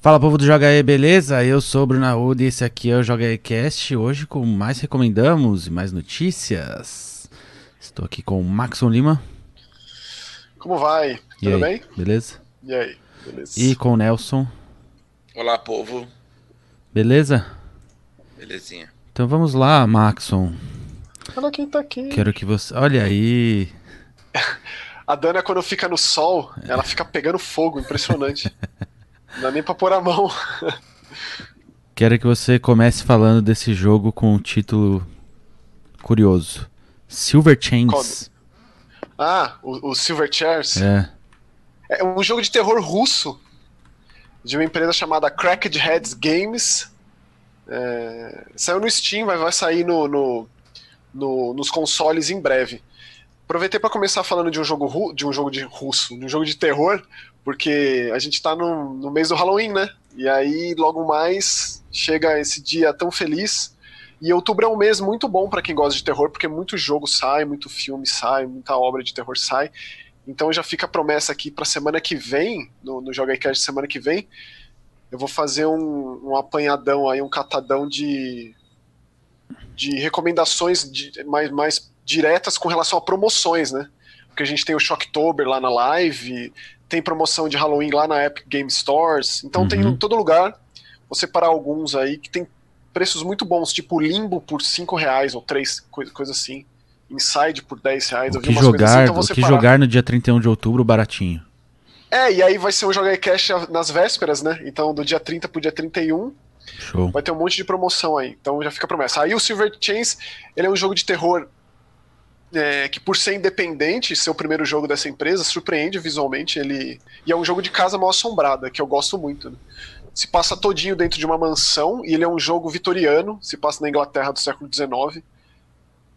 Fala povo do Joga aí, beleza? Eu sou o Bruno Arruda e esse aqui é o Joga aí Cast. Hoje com mais recomendamos e mais notícias. Estou aqui com o Maxon Lima. Como vai? E Tudo aí, bem? Beleza? E aí? Beleza. E com o Nelson. Olá, povo. Beleza? Belezinha. Então vamos lá, Maxon. Olha quem tá aqui. Quero que você. Olha aí. A Dana, quando fica no sol, ela fica pegando fogo, impressionante. Não dá nem pra pôr a mão. Quero que você comece falando desse jogo com um título curioso: Silver Chains. Ah, o, o Silver Chairs. É. É um jogo de terror russo de uma empresa chamada Cracked Heads Games. É, saiu no Steam, vai, vai sair no, no- no- nos consoles em breve. Aproveitei para começar falando de um jogo de um jogo de russo, de um jogo de terror, porque a gente tá no, no mês do Halloween, né? E aí logo mais chega esse dia tão feliz. E outubro é um mês muito bom para quem gosta de terror, porque muito jogo sai, muito filme sai, muita obra de terror sai. Então já fica a promessa aqui para semana que vem, no, no Joga Cast semana que vem, eu vou fazer um, um apanhadão aí, um catadão de, de recomendações de- mais, mais diretas com relação a promoções, né? Porque a gente tem o Shocktober lá na live, tem promoção de Halloween lá na Epic Game Stores, então tem Uhum. em todo lugar. Vou separar alguns aí que tem preços muito bons, tipo Limbo por 5 reais ou 3, coisa, coisa assim. Inside por 10 reais. O que assim, jogar, então vou o que jogar no dia 31 de outubro baratinho. É, e aí vai ser um Joga aí Cash nas vésperas, né? Então, do dia 30 pro dia 31, Show. vai ter um monte de promoção aí. Então já fica promessa. Aí o Silver Chains, ele é um jogo de terror é, que, por ser independente, ser o primeiro jogo dessa empresa, surpreende visualmente. Ele E é um jogo de casa mal assombrada, que eu gosto muito. né? Se passa todinho dentro de uma mansão, e ele é um jogo vitoriano, se passa na Inglaterra do século XIX.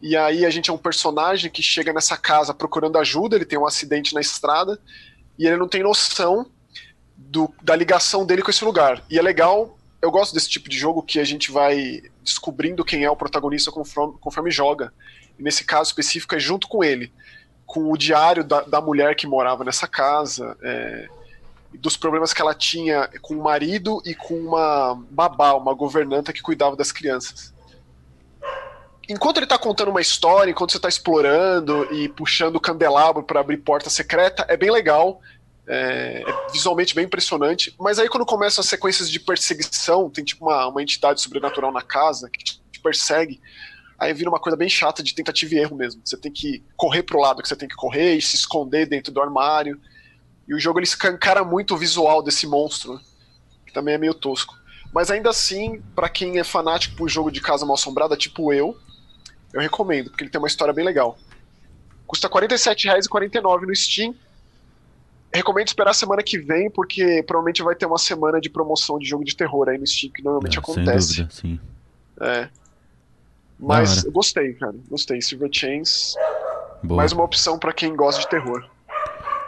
E aí a gente é um personagem que chega nessa casa procurando ajuda, ele tem um acidente na estrada, e ele não tem noção do- da ligação dele com esse lugar. E é legal, eu gosto desse tipo de jogo que a gente vai descobrindo quem é o protagonista conforme, conforme joga. Nesse caso específico é junto com ele, com o diário da, da mulher que morava nessa casa, é, dos problemas que ela tinha com o marido e com uma babá, uma governanta que cuidava das crianças. Enquanto ele tá contando uma história, enquanto você tá explorando e puxando o candelabro para abrir porta secreta, é bem legal. É, é visualmente bem impressionante. Mas aí quando começam as sequências de perseguição, tem tipo uma, uma entidade sobrenatural na casa que te persegue. Aí vira uma coisa bem chata de tentativa e erro mesmo. Você tem que correr pro lado que você tem que correr e se esconder dentro do armário. E o jogo ele escancara muito o visual desse monstro, né? que também é meio tosco. Mas ainda assim, para quem é fanático por jogo de casa mal assombrada, tipo eu, eu recomendo, porque ele tem uma história bem legal. Custa R$ 47,49 no Steam. Recomendo esperar a semana que vem, porque provavelmente vai ter uma semana de promoção de jogo de terror aí no Steam, que normalmente Sem acontece. dúvida, sim. É. Mas gostei, cara. Gostei. Silver Chains, Boa. mais uma opção pra quem gosta de terror.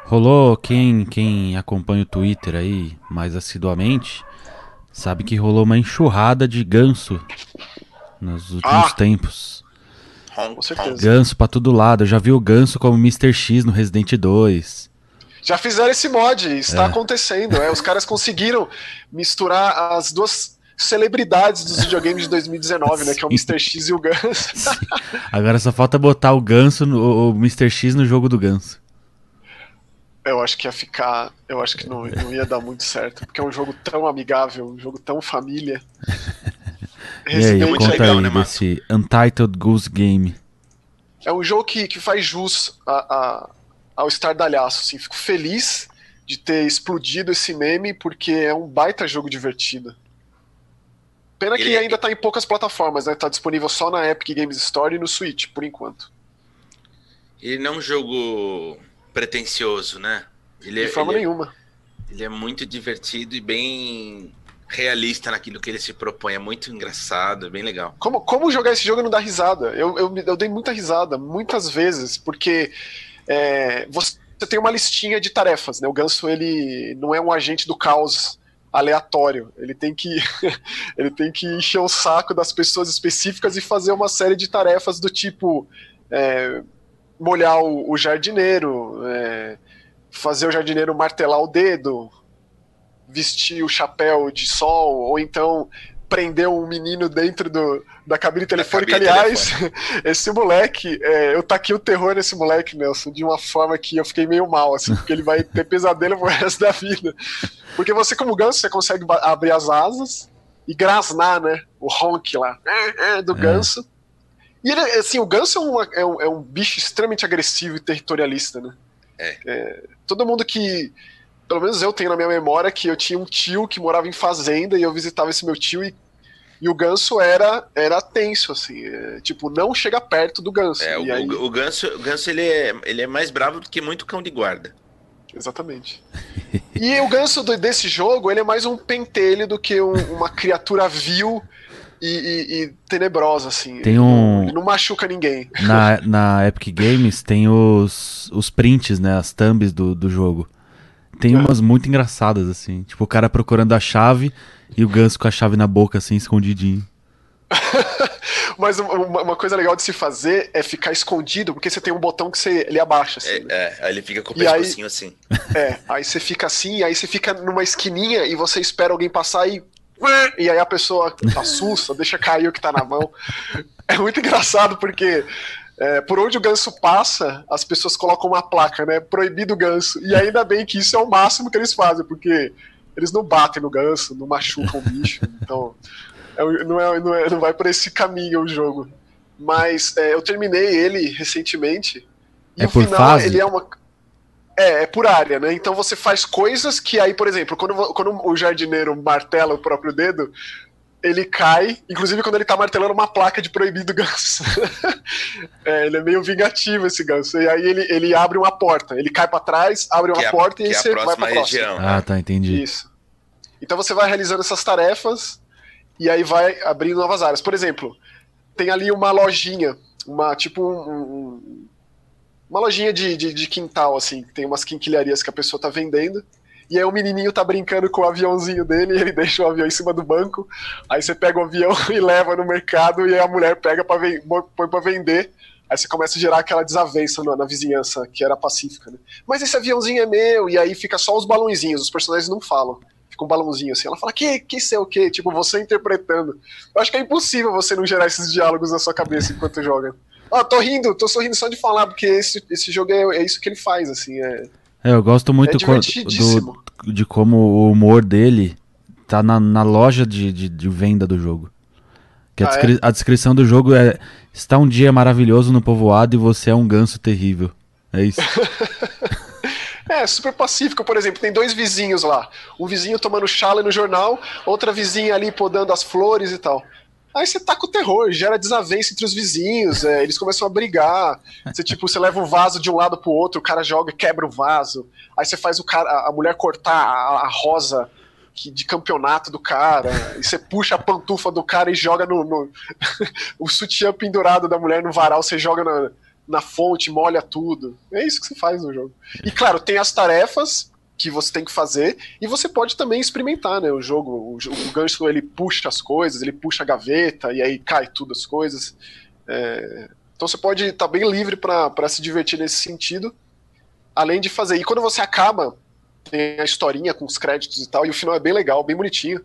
Rolou, quem, quem acompanha o Twitter aí mais assiduamente, sabe que rolou uma enxurrada de ganso nos últimos Ah! tempos. Com certeza. Ganso pra todo lado. Eu já vi o ganso como Mr. X no Resident 2. Já fizeram esse mod, está É. acontecendo. É, os caras conseguiram misturar as duas celebridades dos videogames de 2019, né? Que é o. Mr. X e o Gus. Agora só falta botar o ganso, no, o Mr. X no jogo do ganso. Eu acho que ia ficar. Eu acho que não, não ia dar muito certo. Porque é um jogo tão amigável, um jogo tão família. E aí, conta legal, aí né, desse Untitled Goose Game. É um jogo que, que faz jus a, a- ao estardalhaço, assim. Fico feliz de ter explodido esse meme, porque é um baita jogo divertido. Pena que Ele- ainda tá em poucas plataformas, né? Tá disponível só na Epic Games Store e no Switch, por enquanto. Ele não é um jogo pretencioso, né? Ele, De é- forma ele, é- nenhuma. ele é muito divertido e bem realista naquilo que ele se propõe. É muito engraçado, é bem legal. Como, como jogar esse jogo e não dar risada? Eu, eu, eu dei muita risada, muitas vezes, porque é, você tem uma listinha de tarefas, né? O Ganso, ele não é um agente do caos aleatório. Ele tem que ele tem que encher o saco das pessoas específicas e fazer uma série de tarefas do tipo é, molhar o, o jardineiro, é, fazer o jardineiro martelar o dedo, vestir o chapéu de sol, ou então prender um menino dentro do, da cabine telefônica. cabine Aliás, esse moleque, é, eu taquei o terror nesse moleque, Nelson, de uma forma que eu fiquei meio mal, assim, porque ele vai ter pesadelo pro resto da vida. Porque você, como ganso, você consegue abrir as asas e grasnar, né? O honk lá é, é, do É. ganso. E ele, assim, o ganso é, uma- é um, é um bicho extremamente agressivo e territorialista, né? É. todo mundo que. Pelo menos eu tenho na minha memória que eu tinha um tio que morava em fazenda e eu visitava esse meu tio e, e o ganso era, era tenso, assim. é, tipo, não chega perto do ganso. É, o, aí, o, ganso, o ganso ele, é, ele é mais bravo do que muito cão de guarda. Exatamente. E o ganso do- desse jogo, ele é mais um pentelho do que um- uma criatura vil e, e- e tenebrosa, assim. Tem um- não- Ele não machuca ninguém. Na, na Epic Games tem os, os prints, né? As thumbs do, do jogo. Tem É. umas muito engraçadas, assim. Tipo, o cara procurando a chave e o ganso com a chave na boca, assim, escondidinho. Mas uma, uma coisa legal de se fazer é ficar escondido, porque você tem um botão que você, ele abaixa, assim. É, né? é, aí ele fica com o pescocinho assim. É, aí você fica assim, aí você fica numa esquininha e você espera alguém passar e. E aí a pessoa assusta, deixa cair o que tá na mão. É muito engraçado porque é, por onde o ganso passa, as pessoas colocam uma placa, né? Proibido ganso. E ainda bem que isso é o máximo que eles fazem, porque eles não batem no ganso, não machucam o bicho. Então, é não, é, não, é- não vai por esse caminho o jogo. Mas é, eu terminei ele recentemente. E É o final, fase? ele é uma. É, é por área, né? Então você faz coisas que aí, por exemplo, quando, quando o jardineiro martela o próprio dedo, ele cai, inclusive quando ele tá martelando uma placa de proibido ganso. É, ele é meio vingativo esse ganso. E aí ele, ele abre uma porta, ele cai pra trás, abre uma Que é, a- porta e aí é a você vai próxima pra próxima. região. Ah, né? tá, entendi. Isso. Então você vai realizando essas tarefas e aí vai abrindo novas áreas. Por exemplo, tem ali uma lojinha, uma tipo um- um- uma lojinha de, de, de quintal, assim, que tem umas quinquilharias que a pessoa tá vendendo. E aí o menininho tá brincando com o aviãozinho dele, e ele deixa o avião em cima do banco. Aí você pega o avião e leva no mercado, e aí a mulher pega para põe vender. Aí você começa a gerar aquela desavença na, na vizinhança, que era pacífica, né? Mas esse aviãozinho é meu, e aí fica só os balãozinhos, os personagens não falam. Fica um balãozinho assim. Ela fala, que, que sei o quê? Tipo, você interpretando. Eu acho que é impossível você não gerar esses diálogos na sua cabeça enquanto joga. Ah, tô rindo, tô sorrindo só de falar, porque esse, esse jogo é, é isso que ele faz, assim. É, É, eu gosto muito é do, de como o humor dele tá na, na loja de, de, de venda do jogo. Que a, Ah, é? descri- a descrição do jogo é: está um dia maravilhoso no povoado e você é um ganso terrível. É isso. É, super pacífico, por exemplo, tem dois vizinhos lá. Um vizinho tomando chale no jornal, outra vizinha ali podando as flores e tal. Aí você tá com o terror, gera desavença entre os vizinhos, é, eles começam a brigar. Você, tipo, você leva o vaso de um lado pro outro, o cara joga e quebra o vaso. Aí você faz o cara, a mulher cortar a, a rosa que- de campeonato do cara. E você puxa a pantufa do cara e joga no. no- o sutiã pendurado da mulher no varal, você joga na, na fonte, molha tudo. É isso que você faz no jogo. E claro, tem as tarefas que você tem que fazer e você pode também experimentar, né? O jogo, o, o gancho ele puxa as coisas, ele puxa a gaveta e aí cai tudo as coisas. É, então você pode estar bem livre para se divertir nesse sentido, além de fazer. E quando você acaba, tem a historinha com os créditos e tal, e o final é bem legal, bem bonitinho.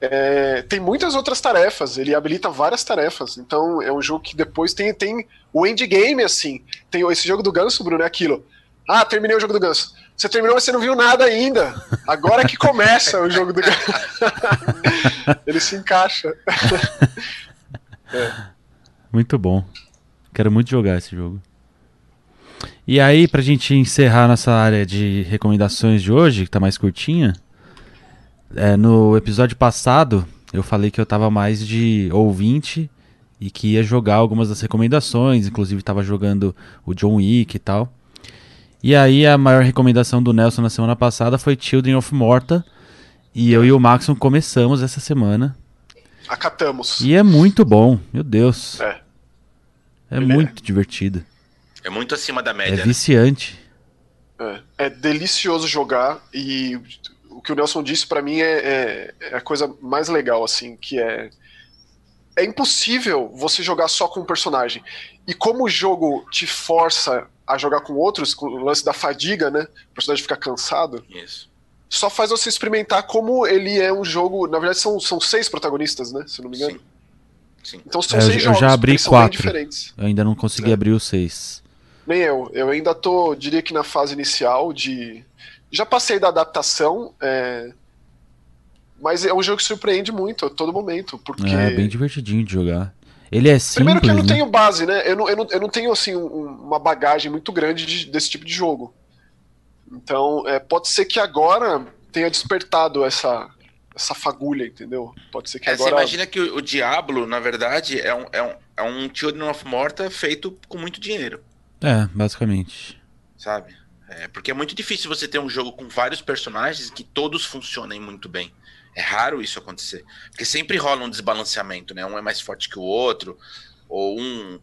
É, tem muitas outras tarefas, ele habilita várias tarefas. Então é um jogo que depois tem, tem o endgame, assim. Tem esse jogo do ganso, Bruno, é aquilo. Ah, terminei o jogo do ganso. Você terminou, mas você não viu nada ainda. Agora que começa o jogo do ele se encaixa. Muito bom. Quero muito jogar esse jogo. E aí, pra gente encerrar nossa área de recomendações de hoje, que tá mais curtinha, é, no episódio passado eu falei que eu tava mais de ouvinte e que ia jogar algumas das recomendações, inclusive tava jogando o John Wick e tal. E aí a maior recomendação do Nelson na semana passada foi Children of Morta. E eu e o Maxon começamos essa semana. Acatamos. E é muito bom, meu Deus. É. É Ele muito divertido. É muito acima da É média. né? viciante. É, é delicioso jogar e o que o Nelson disse pra mim é, é- é a coisa mais legal, assim, que é é impossível você jogar só com um personagem. E como o jogo te força a jogar com outros, com o lance da fadiga, né? O personagem fica cansado. Isso. só faz você experimentar como ele é um jogo. Na verdade, são, são seis protagonistas, né? Se eu não me engano. Sim. Sim. Então são É, eu- seis eu jogos. já abri quatro. diferentes. Eu ainda não consegui É. abrir o 6. Nem eu. Eu ainda tô, diria que na fase inicial de. Já passei da adaptação, é, mas é um jogo que surpreende muito a todo momento. Porque. É, bem divertidinho de jogar. Ele é simples, Primeiro que eu não né? tenho base, né? Eu não, eu não, eu não tenho assim um- uma bagagem muito grande de- desse tipo de jogo. Então, é, pode ser que agora tenha despertado essa, essa fagulha, entendeu? Pode ser que É, você agora. imagina que o, o Diablo, na verdade, é um, é um, é um Children of Morta feito com muito dinheiro, É, basicamente. sabe? É, porque é muito difícil você ter um jogo com vários personagens que todos funcionem muito bem. É raro isso acontecer. Porque sempre rola um desbalanceamento, né? Um é mais forte que o outro, ou um.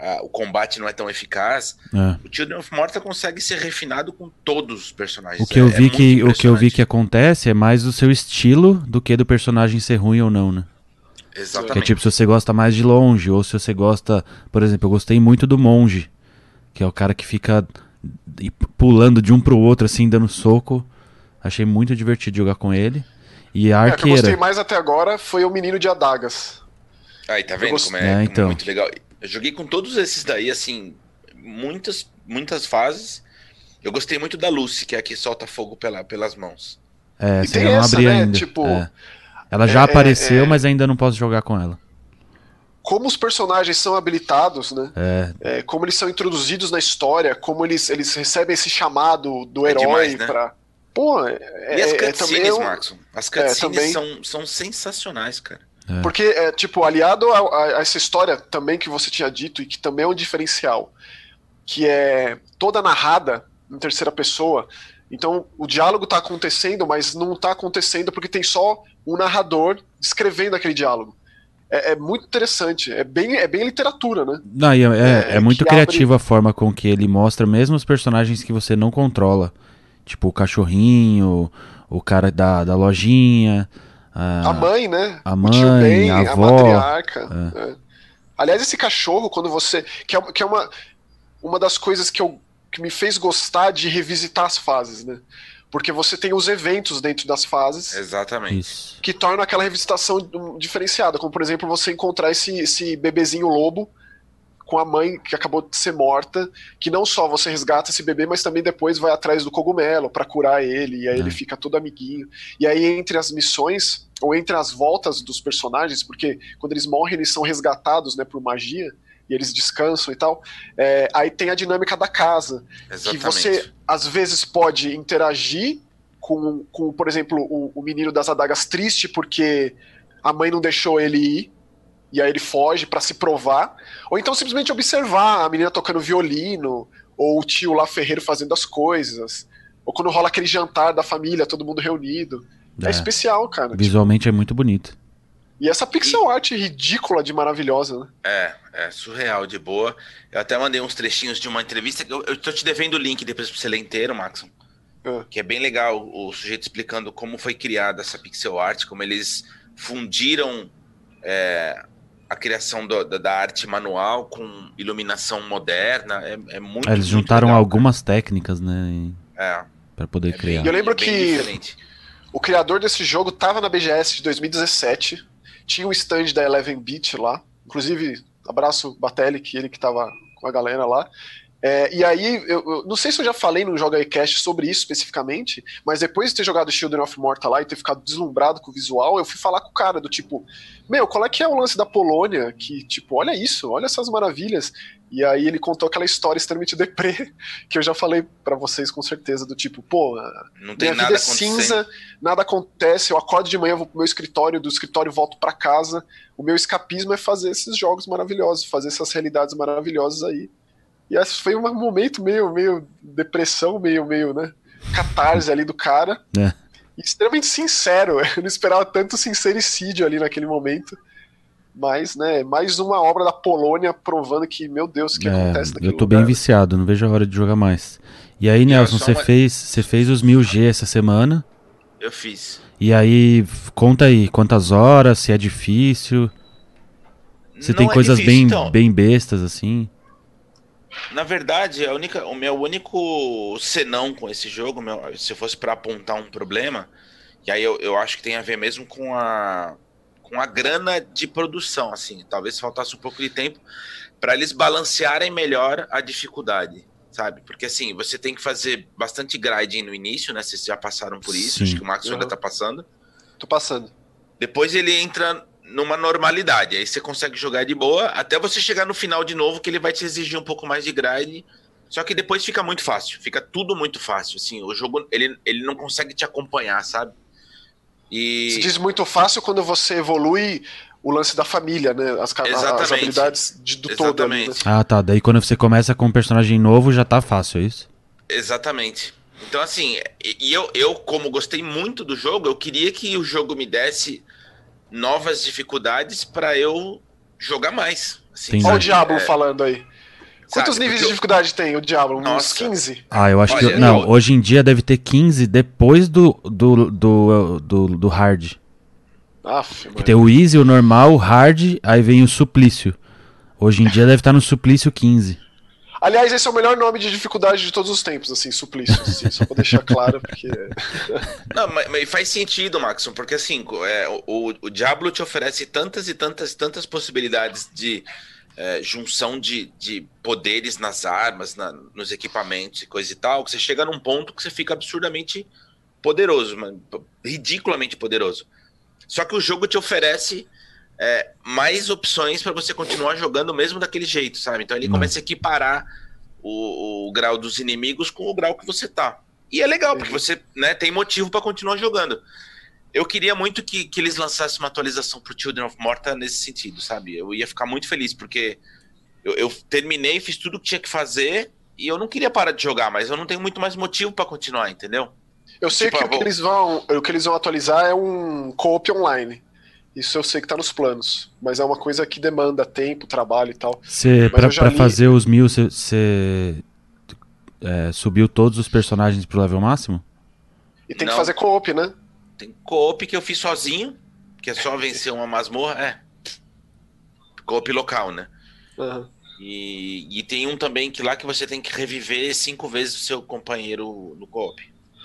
ah, o combate não é tão eficaz. É. O Children of Morta consegue ser refinado com todos os personagens. O que eu É- é vi muito que o que eu vi que acontece é mais do seu estilo do que do personagem ser ruim ou não, né? Que é Exatamente. tipo se você gosta mais de longe ou se você gosta, por exemplo, eu gostei muito do monge, que é o cara que fica pulando de um pro outro assim, dando soco. Achei muito divertido jogar com ele. E a É, o que eu gostei arqueira. mais até agora foi o menino de adagas. Aí, tá vendo gost- como é, É, é então. muito legal? Eu joguei com todos esses daí, assim, muitas, muitas fases. Eu gostei muito da Lucy, que é a que solta fogo pela, pelas mãos. É, E tem essa, né, ainda. tipo, É. Ela já é- apareceu, é- mas ainda não posso jogar com ela. Como os personagens são habilitados, né? É, É, como eles são introduzidos na história, como eles, eles recebem esse chamado do É herói demais, né? pra. Pô, é, E as é- é também cutscenes, é Maxon? As cutscenes também. são, são sensacionais, cara. Porque, é, tipo, aliado a, a- a essa história também que você tinha dito e que também é um diferencial, que é toda narrada em terceira pessoa. Então, o diálogo tá acontecendo, mas não tá acontecendo porque tem só um narrador descrevendo aquele diálogo. É, é muito interessante, é bem, é bem literatura, né? Não, e é, é- É, é muito criativa a forma com que ele mostra mesmo os personagens que você não controla. Tipo o cachorrinho, o cara da, da lojinha. A mãe, né? a o tio mãe, Ben, a a, avó, matriarca. é. Aliás, esse cachorro, quando você. Que é, que é uma, uma das coisas que, eu, que me fez gostar de revisitar as fases, né? Porque você tem os eventos dentro das fases Exatamente. Isso. que tornam aquela revisitação diferenciada. Como, por exemplo, você encontrar esse, esse bebezinho lobo com a mãe que acabou de ser morta, que não só você resgata esse bebê, mas também depois vai atrás do cogumelo pra curar ele, e aí É. ele fica todo amiguinho. E aí entre as missões, ou entre as voltas dos personagens, porque quando eles morrem eles são resgatados, né, por magia, e eles descansam e tal, é, aí tem a dinâmica da casa, que Exatamente. você às vezes pode interagir com, com por exemplo, o, o menino das adagas triste porque a mãe não deixou ele ir e aí ele foge pra se provar, ou então simplesmente observar a menina tocando violino ou o tio lá ferreiro fazendo as coisas, ou quando rola aquele jantar da família, todo mundo reunido. É, É. especial, cara. Visualmente é muito bonito. E essa pixel art ridícula de maravilhosa, né? É, é surreal, de boa. Eu até mandei uns trechinhos de uma entrevista. que Eu, eu tô te devendo o link depois pra você ler inteiro, Maxon. É. Que é bem legal o sujeito explicando como foi criada essa pixel art, como eles fundiram é, a criação do- da, da arte manual com iluminação moderna. É, é muito É, eles muito juntaram legal, algumas técnicas, né? cara. Pra poder É, é criar. bem- E eu lembro é que- diferente. O criador desse jogo tava na BGS de 2017. Tinha o stand da Eleven Beat lá. Inclusive, abraço Batelli, que ele que tava com a galera lá. É, e aí, eu, eu não sei se eu já falei no Joga Cast sobre isso especificamente, mas depois de ter jogado Children of Morta lá e ter ficado deslumbrado com o visual, eu fui falar com o cara do tipo, meu, qual é que é o lance da Polônia? Que, tipo, olha isso, olha essas maravilhas. E aí ele contou aquela história extremamente deprê, que eu já falei pra vocês com certeza, do tipo, pô, Não tem minha nada vida é cinza, nada acontece, eu acordo de manhã, vou pro meu escritório, do escritório volto pra casa. O meu escapismo é fazer esses jogos maravilhosos, fazer essas realidades maravilhosas aí. E esse foi um momento meio, meio depressão, meio, meio, né? Catarse ali do cara. É. Extremamente sincero. Eu não esperava tanto sincericídio ali naquele momento. Mas, né, mais uma obra da Polônia provando que, meu Deus, o que É, acontece eu naquele tô bem lugar? viciado, não vejo a hora de jogar mais. E aí, Nelson, só você uma- fez, você fez os 1000G essa semana. Eu fiz. E aí, conta aí, quantas horas, se é difícil, se Não tem é coisas difícil, bem, então. bem bestas assim. Na verdade, a única, o meu único senão com esse jogo, meu, se fosse para apontar um problema, e aí eu, eu acho que tem a ver mesmo com a, com a grana de produção, assim, talvez faltasse um pouco de tempo para eles balancearem melhor a dificuldade, sabe? Porque assim, você tem que fazer bastante grinding no início, né? Vocês já passaram por isso, Sim. acho que o Max Uhum. ainda tá passando. Tô passando. Depois ele entra numa normalidade, aí você consegue jogar de boa, até você chegar no final de novo, que ele vai te exigir um pouco mais de grind. Só que depois fica muito fácil, fica tudo muito fácil. Assim, o jogo ele, ele não consegue te acompanhar, sabe? E Se diz muito fácil quando você evolui o lance da família, né? As, as Exatamente. habilidades de- do todo ali, né? Exatamente. Ah, tá. Daí quando você começa com um personagem novo, já tá fácil, é isso? Exatamente. Então, assim, e e eu, eu, como gostei muito do jogo, eu queria que o jogo me desse novas dificuldades para eu jogar mais. Assim. Olha o. Diablo É, falando aí. Quantos sabe, níveis de dificuldade tem o Diablo? Uns Nossa. 15? Ah, eu acho que. Olha, Não, eu- hoje em dia deve ter 15 depois do, do, do, do, do hard. Aff, Que tem o easy, o normal, o hard, aí vem o suplício. Hoje em dia deve estar no suplício 15. Aliás, esse é o melhor nome de dificuldade de todos os tempos, assim, suplício, assim, só pra deixar claro, porque... Não, mas, mas faz sentido, Maxon, porque assim, é, o, o Diablo te oferece tantas e tantas, tantas possibilidades de é, junção de, de poderes nas armas, na- nos equipamentos e coisa e tal, que você chega num ponto que você fica absurdamente poderoso, mano, ridiculamente poderoso. Só que o jogo te oferece é, mais opções para você continuar jogando mesmo daquele jeito, sabe? Então ele Não. começa a equiparar o, o grau dos inimigos com o grau que você tá. E é legal, porque você né, tem motivo para continuar jogando. Eu queria muito que, que eles lançassem uma atualização pro Children of Morta nesse sentido, sabe? Eu ia ficar muito feliz, porque eu, eu terminei, fiz tudo que tinha que fazer e eu não queria parar de jogar, mas eu não tenho muito mais motivo para continuar, entendeu? Eu sei Tipo, que ah, o que, vou- eles vão, o que eles vão atualizar é um co-op online. Isso eu sei que tá nos planos, mas é uma coisa que demanda tempo, trabalho e tal. Pra li- fazer os mil, você- é, subiu todos os personagens pro level máximo? E tem Não. que fazer co-op, né? Tem co-op que eu fiz sozinho, que é só vencer uma masmorra, é. Co-op local, né? Aham. E, e tem um também que lá que você tem que reviver cinco vezes o seu companheiro no co-op.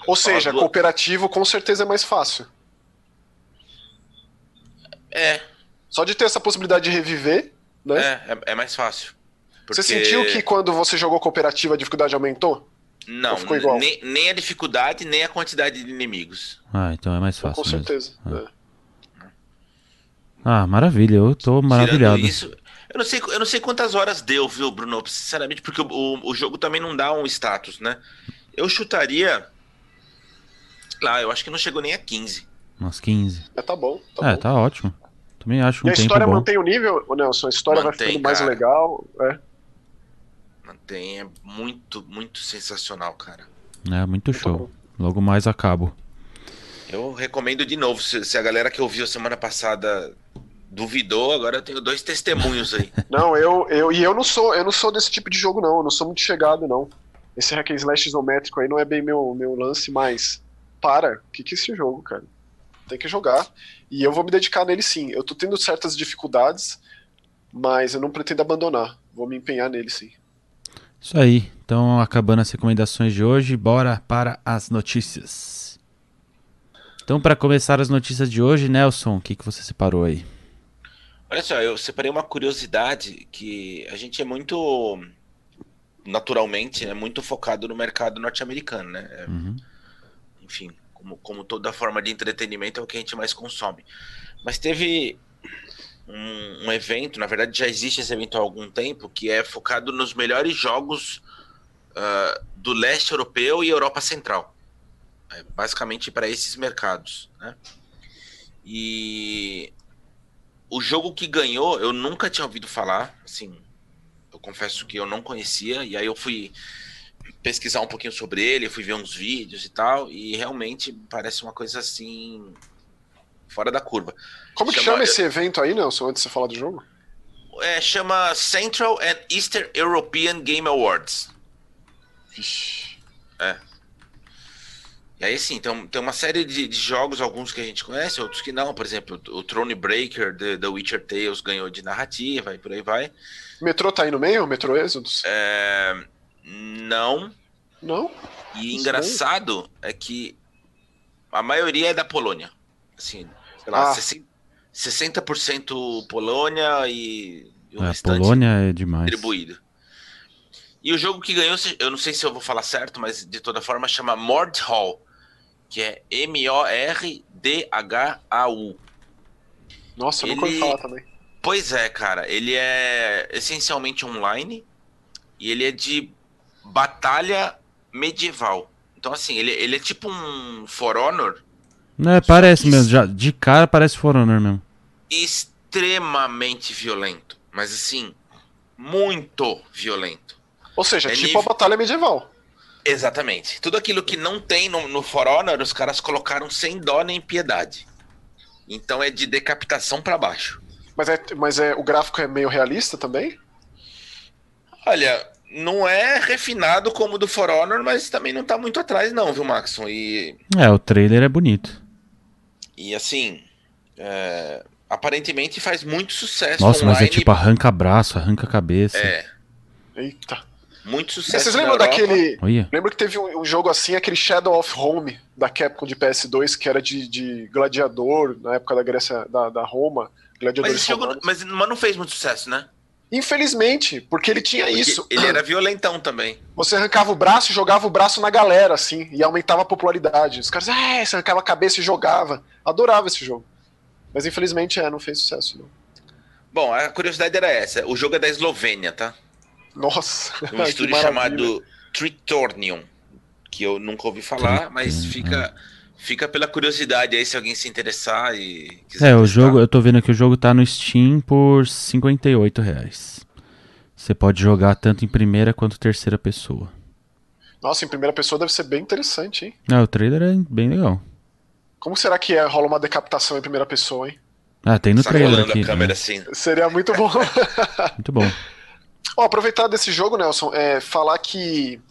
Ou seja, cooperativo com certeza é mais fácil. É, Só de ter essa possibilidade de reviver, né? é, é, é mais fácil. Você Porque- sentiu que quando você jogou cooperativa a dificuldade aumentou? Não, Ou ficou igual? nem, nem a dificuldade, nem a quantidade de inimigos. Ah, então é mais fácil. com mesmo. certeza. é. Ah, maravilha, eu tô maravilhado. Tirando isso, eu não sei, eu não sei quantas horas deu, viu, Bruno? Sinceramente, porque o, o, o jogo também não dá um status, né? Eu chutaria. Lá, eu acho que não chegou nem a 15. Umas 15. É, tá bom. Tá é, bom. tá ótimo. Também acho um E a tempo história bom. mantém o nível, ô Nelson? A história vai Mantém, ficando mais cara. legal. É. Mantém, é muito, muito sensacional, cara. É, muito show. Logo mais acabo. Eu recomendo de novo. Se, se a galera que ouviu semana passada duvidou, agora eu tenho dois testemunhos aí. Não, eu, eu e eu não sou, eu não sou desse tipo de jogo não, eu não sou muito chegado não. Esse hack and slash isométrico aí não é bem meu, meu lance, mas para, o que que é esse jogo, cara? Tem que jogar e eu vou me dedicar nele sim. Eu tô tendo certas dificuldades, mas eu não pretendo abandonar. Vou me empenhar nele sim. Isso aí. Então, acabando as recomendações de hoje, bora para as notícias. Então, para começar as notícias de hoje, Nelson, o que, que você separou aí? Olha só, eu separei uma curiosidade que a gente é muito naturalmente, é muito focado no mercado norte-americano, né? É, Uhum. enfim, como, como toda forma de entretenimento é o que a gente mais consome. Mas teve um, um evento, na verdade já existe esse evento há algum tempo, que é focado nos melhores jogos ah, do leste europeu e Europa Central. É, basicamente para esses mercados, né? E o jogo que ganhou, eu nunca tinha ouvido falar, assim, eu confesso que eu não conhecia, e aí eu fui pesquisar um pouquinho sobre ele, fui ver uns vídeos e tal, e realmente parece uma coisa assim fora da curva. Como que Chama- chama esse evento aí, Nelson, antes de você falar do jogo? É, chama Central and Eastern European Game Awards. Vixe. E aí, sim, tem, tem uma série de, de, jogos, alguns que a gente conhece, outros que não. Por exemplo, o Throne Breaker, The, The Witcher Tales ganhou de narrativa e por aí vai. Metrô tá aí no meio, Metrô Exodus? É... Não. Não? E Isso engraçado é que a maioria é da Polônia. Assim, sei lá, ah. 60% Polônia e, e o é, restante Polônia é demais. distribuído. E o jogo que ganhou, eu não sei se eu vou falar certo, mas de toda forma chama Mordhau, que é M-O-R-D-H-A-U. Nossa, eu ele... nunca ouvi falar também. Pois é, cara, ele é essencialmente online e ele é de batalha medieval. Então, assim, ele, ele é tipo um For Honor. É, parece mesmo, já, de cara parece For Honor mesmo. Extremamente violento, mas assim, muito violento. Ou seja, é tipo nível... a batalha medieval. Exatamente. Tudo aquilo que não tem no, no For Honor, os caras colocaram sem dó nem piedade. Então é de decapitação para baixo. Mas, é, mas é, o gráfico é meio realista também? Olha, não é refinado como o do For Honor, mas também não tá muito atrás, não, viu, Maxon? E... É, o trailer é bonito. E assim, é... aparentemente faz muito sucesso. Nossa, online. mas é tipo arranca braço, arranca cabeça. É. Eita. Muito sucesso. Vocês lembram daquele. Lembra que teve um, um, jogo assim, aquele Shadow of Home da Capcom de PS2, que era de, de gladiador, na época da Grécia, da, da Roma. Gladiadores mas, jogo, mas, mas não fez muito sucesso, né? Infelizmente, porque ele tinha porque isso. Ele era violentão também. Você arrancava o braço e jogava o braço na galera, assim, e aumentava a popularidade. Os caras, é, você arrancava a cabeça e jogava. Adorava esse jogo. Mas infelizmente, é, não fez sucesso, não. Bom, a curiosidade era essa. O jogo é da Eslovênia, tá? Nossa! Um estúdio chamado Tritornium, que eu nunca ouvi falar, mas fica, fica pela curiosidade aí se alguém se interessar e É, o jogo, eu tô vendo que o jogo tá no Steam por 58 reais. Você pode jogar tanto em primeira quanto terceira pessoa. Nossa, em primeira pessoa deve ser bem interessante, hein? É, o trailer é bem legal. Como será que é, rola uma decapitação em primeira pessoa, hein? Ah, tem no Só trailer aqui. A câmera né? assim. Seria muito bom. muito bom. Ó, aproveitar desse jogo, Nelson, é falar que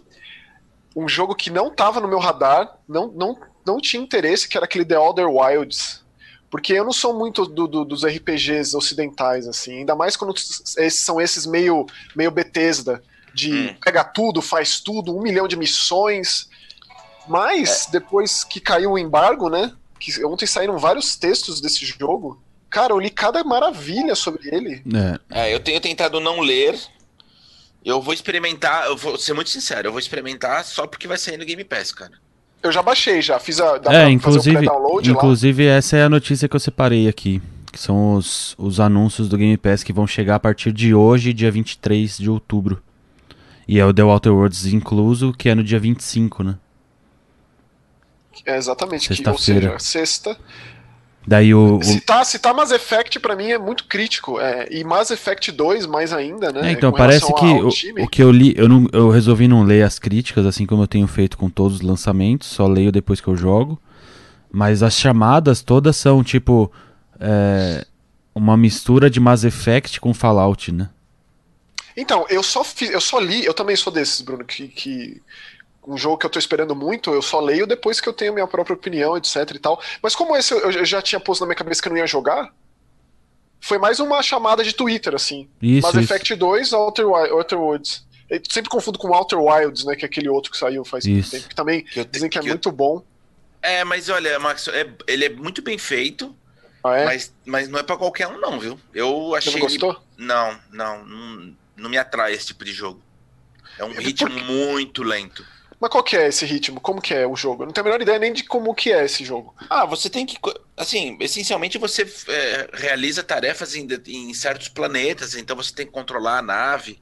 um jogo que não tava no meu radar, não, não, não tinha interesse, que era aquele The Other Wilds. Porque eu não sou muito do, do, dos RPGs ocidentais, assim. Ainda mais quando esses, são esses meio, meio Bethesda. De hum. pega tudo, faz tudo, um milhão de missões. Mas, é. depois que caiu o embargo, né? Que ontem saíram vários textos desse jogo. Cara, eu li cada maravilha sobre ele. É, é eu tenho tentado não ler, eu vou experimentar, eu vou ser muito sincero, eu vou experimentar só porque vai sair no Game Pass, cara. Eu já baixei, já fiz a. é, inclusive, inclusive essa é a notícia que eu separei aqui. Que são os, os anúncios do Game Pass que vão chegar a partir de hoje, dia 23 de outubro. E é o The Walter Worlds incluso, que é no dia 25, né? É exatamente, sexta-feira. Sexta. Daí o, o... Se, tá, se tá Mass Effect, pra mim é muito crítico. É, e Mass Effect 2, mais ainda, né? É, então, parece que o, o, que eu li, eu, não, eu resolvi não ler as críticas, assim como eu tenho feito com todos os lançamentos, só leio depois que eu jogo. Mas as chamadas todas são tipo. É, uma mistura de Mass Effect com Fallout, né? Então, eu só, fiz, eu só li, eu também sou desses, Bruno, que, que um jogo que eu tô esperando muito, eu só leio depois que eu tenho minha própria opinião, etc e tal. Mas como esse eu, já tinha posto na minha cabeça que eu não ia jogar, foi mais uma chamada de Twitter, assim. Isso, Mass isso. Effect 2, Outer, Outer Woods. Eu sempre confundo com Outer Wilds, né? Que é aquele outro que saiu faz isso. tempo, que também que dizem que é que muito eu... bom. É, mas olha, Max, é, ele é muito bem feito. Ah, é? mas, mas não é para qualquer um, não, viu? Eu achei. Você não gostou? Ele... Não, não, não, não me atrai esse tipo de jogo. É um ritmo muito lento. Mas qual que é esse ritmo? Como que é o jogo? Eu não tenho a menor ideia nem de como que é esse jogo. Ah, você tem que. Assim, essencialmente você é, realiza tarefas em, em, certos planetas, então você tem que controlar a nave.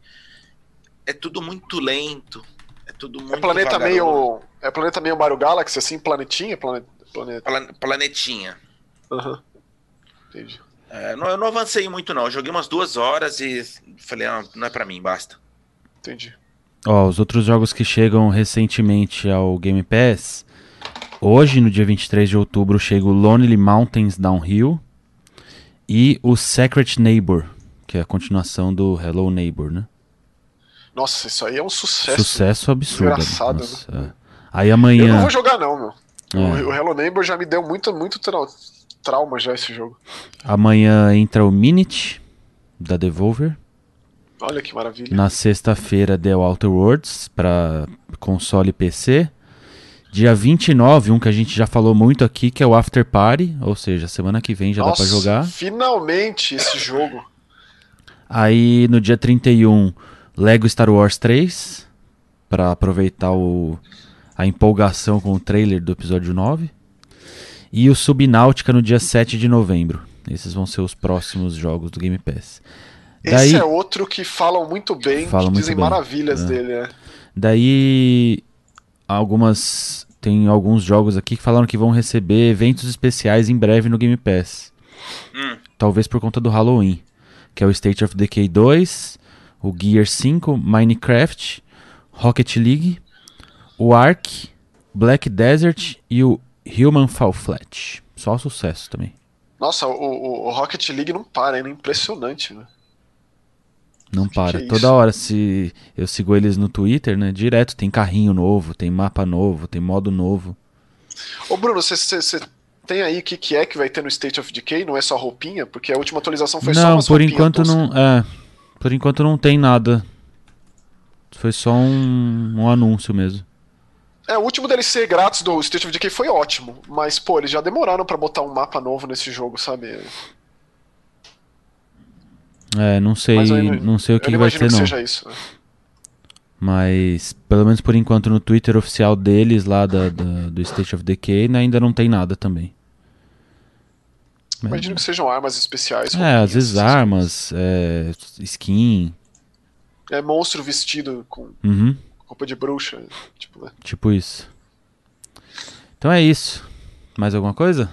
É tudo muito lento. É tudo é muito. É planeta meio. É planeta meio Mario Galaxy, assim, planetinha? Planeta. planeta. planetinha. Aham. Uhum. Entendi. É, não, eu não avancei muito, não. Eu joguei umas duas horas e falei, ah, não é para mim, basta. Entendi. Ó, os outros jogos que chegam recentemente ao Game Pass. Hoje, no dia 23 de outubro, chega o Lonely Mountains Downhill e o Secret Neighbor, que é a continuação do Hello Neighbor, né? Nossa, isso aí é um sucesso. Sucesso absurdo. Engraçado, né? É. Aí amanhã. Eu não vou jogar, não, meu. O, o Hello Neighbor já me deu muito, muito trau- trauma já esse jogo. Amanhã entra o Minute da Devolver. Olha que maravilha. Na sexta-feira, The Outer Worlds para console e PC. Dia 29, um que a gente já falou muito aqui, que é o After Party, ou seja, semana que vem já dá Nossa, pra jogar. Finalmente esse jogo. Aí no dia 31, Lego Star Wars 3, pra aproveitar o, a empolgação com o trailer do episódio 9. E o Subnáutica no dia 7 de novembro. Esses vão ser os próximos jogos do Game Pass. Daí, Esse é outro que falam muito bem, Falam que muito dizem bem. maravilhas É. dele, né? daí algumas tem alguns jogos aqui que falaram que vão receber eventos especiais em breve no Game Pass. Hum. Talvez por conta do Halloween, que é o State of Decay 2, o Gear 5, Minecraft, Rocket League, o Ark, Black Desert e o Human Fall Flat. Só sucesso também. Nossa, o, o- o Rocket League não para, é impressionante, né? Não para. é Toda hora se eu sigo eles no Twitter, né? Direto tem carrinho novo, tem mapa novo, tem modo novo. Ô Bruno, você tem aí o que, que é que vai ter no State of Decay? Não é só roupinha? Porque a última atualização foi só não, por enquanto não. É, por enquanto não tem nada. Foi só um, um anúncio mesmo. É, o último DLC grátis do State of Decay foi ótimo, mas, pô, eles já demoraram pra botar um mapa novo nesse jogo, sabe? É, não sei, eu não- não sei o Eu que, não vai ser que não. seja isso. né? Mas pelo menos por enquanto no Twitter oficial deles lá da, da- do State of Decay né, ainda não tem nada também. Imagino que sejam armas especiais. É, às vezes armas, é, skin. É monstro vestido com uhum, roupa de bruxa, tipo, né? tipo isso. Então é isso. Mais alguma coisa?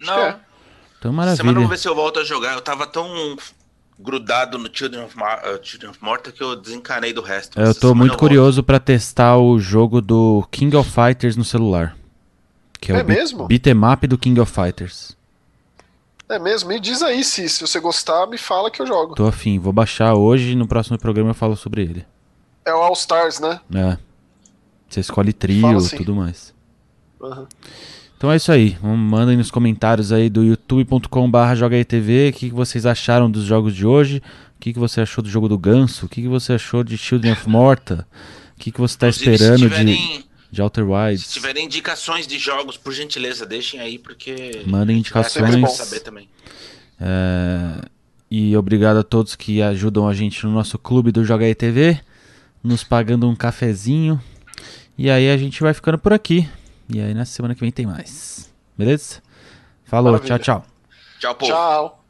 Não. É. Então Semana eu maravilha. vou ver se eu volto a jogar. Eu tava tão grudado no Children of, Mar uh, Children of Morta que eu desencanei do resto. Eu tô muito volto. curioso pra testar o jogo do King of Fighters no celular. Que é, É o beat- mesmo? beat'em up do King of Fighters. É mesmo? Me diz aí se, se você gostar, me fala que eu jogo. Tô afim, vou baixar hoje e no próximo programa eu falo sobre ele. É o All Stars, né? É. Você escolhe trio e assim. tudo mais. Aham. Então é isso aí. Mandem nos comentários aí do youtube.com.br jogaetv o que, que vocês acharam dos jogos de hoje. O que, que você achou do jogo do Ganso. O que, que você achou de Children of Morta. O que, que você tá Inclusive, esperando se de, tiverem, de Outer Wilds. se tiverem indicações de jogos, por gentileza, deixem aí, porque. Mandem a gente vai indicações. saber também. É, E obrigado a todos que ajudam a gente no nosso clube do Joga aí TV, nos pagando um cafezinho. E aí a gente vai ficando por aqui. E aí na semana que vem tem mais. Beleza? Falou, Maravilha. tchau, tchau. Tchau, povo. Tchau.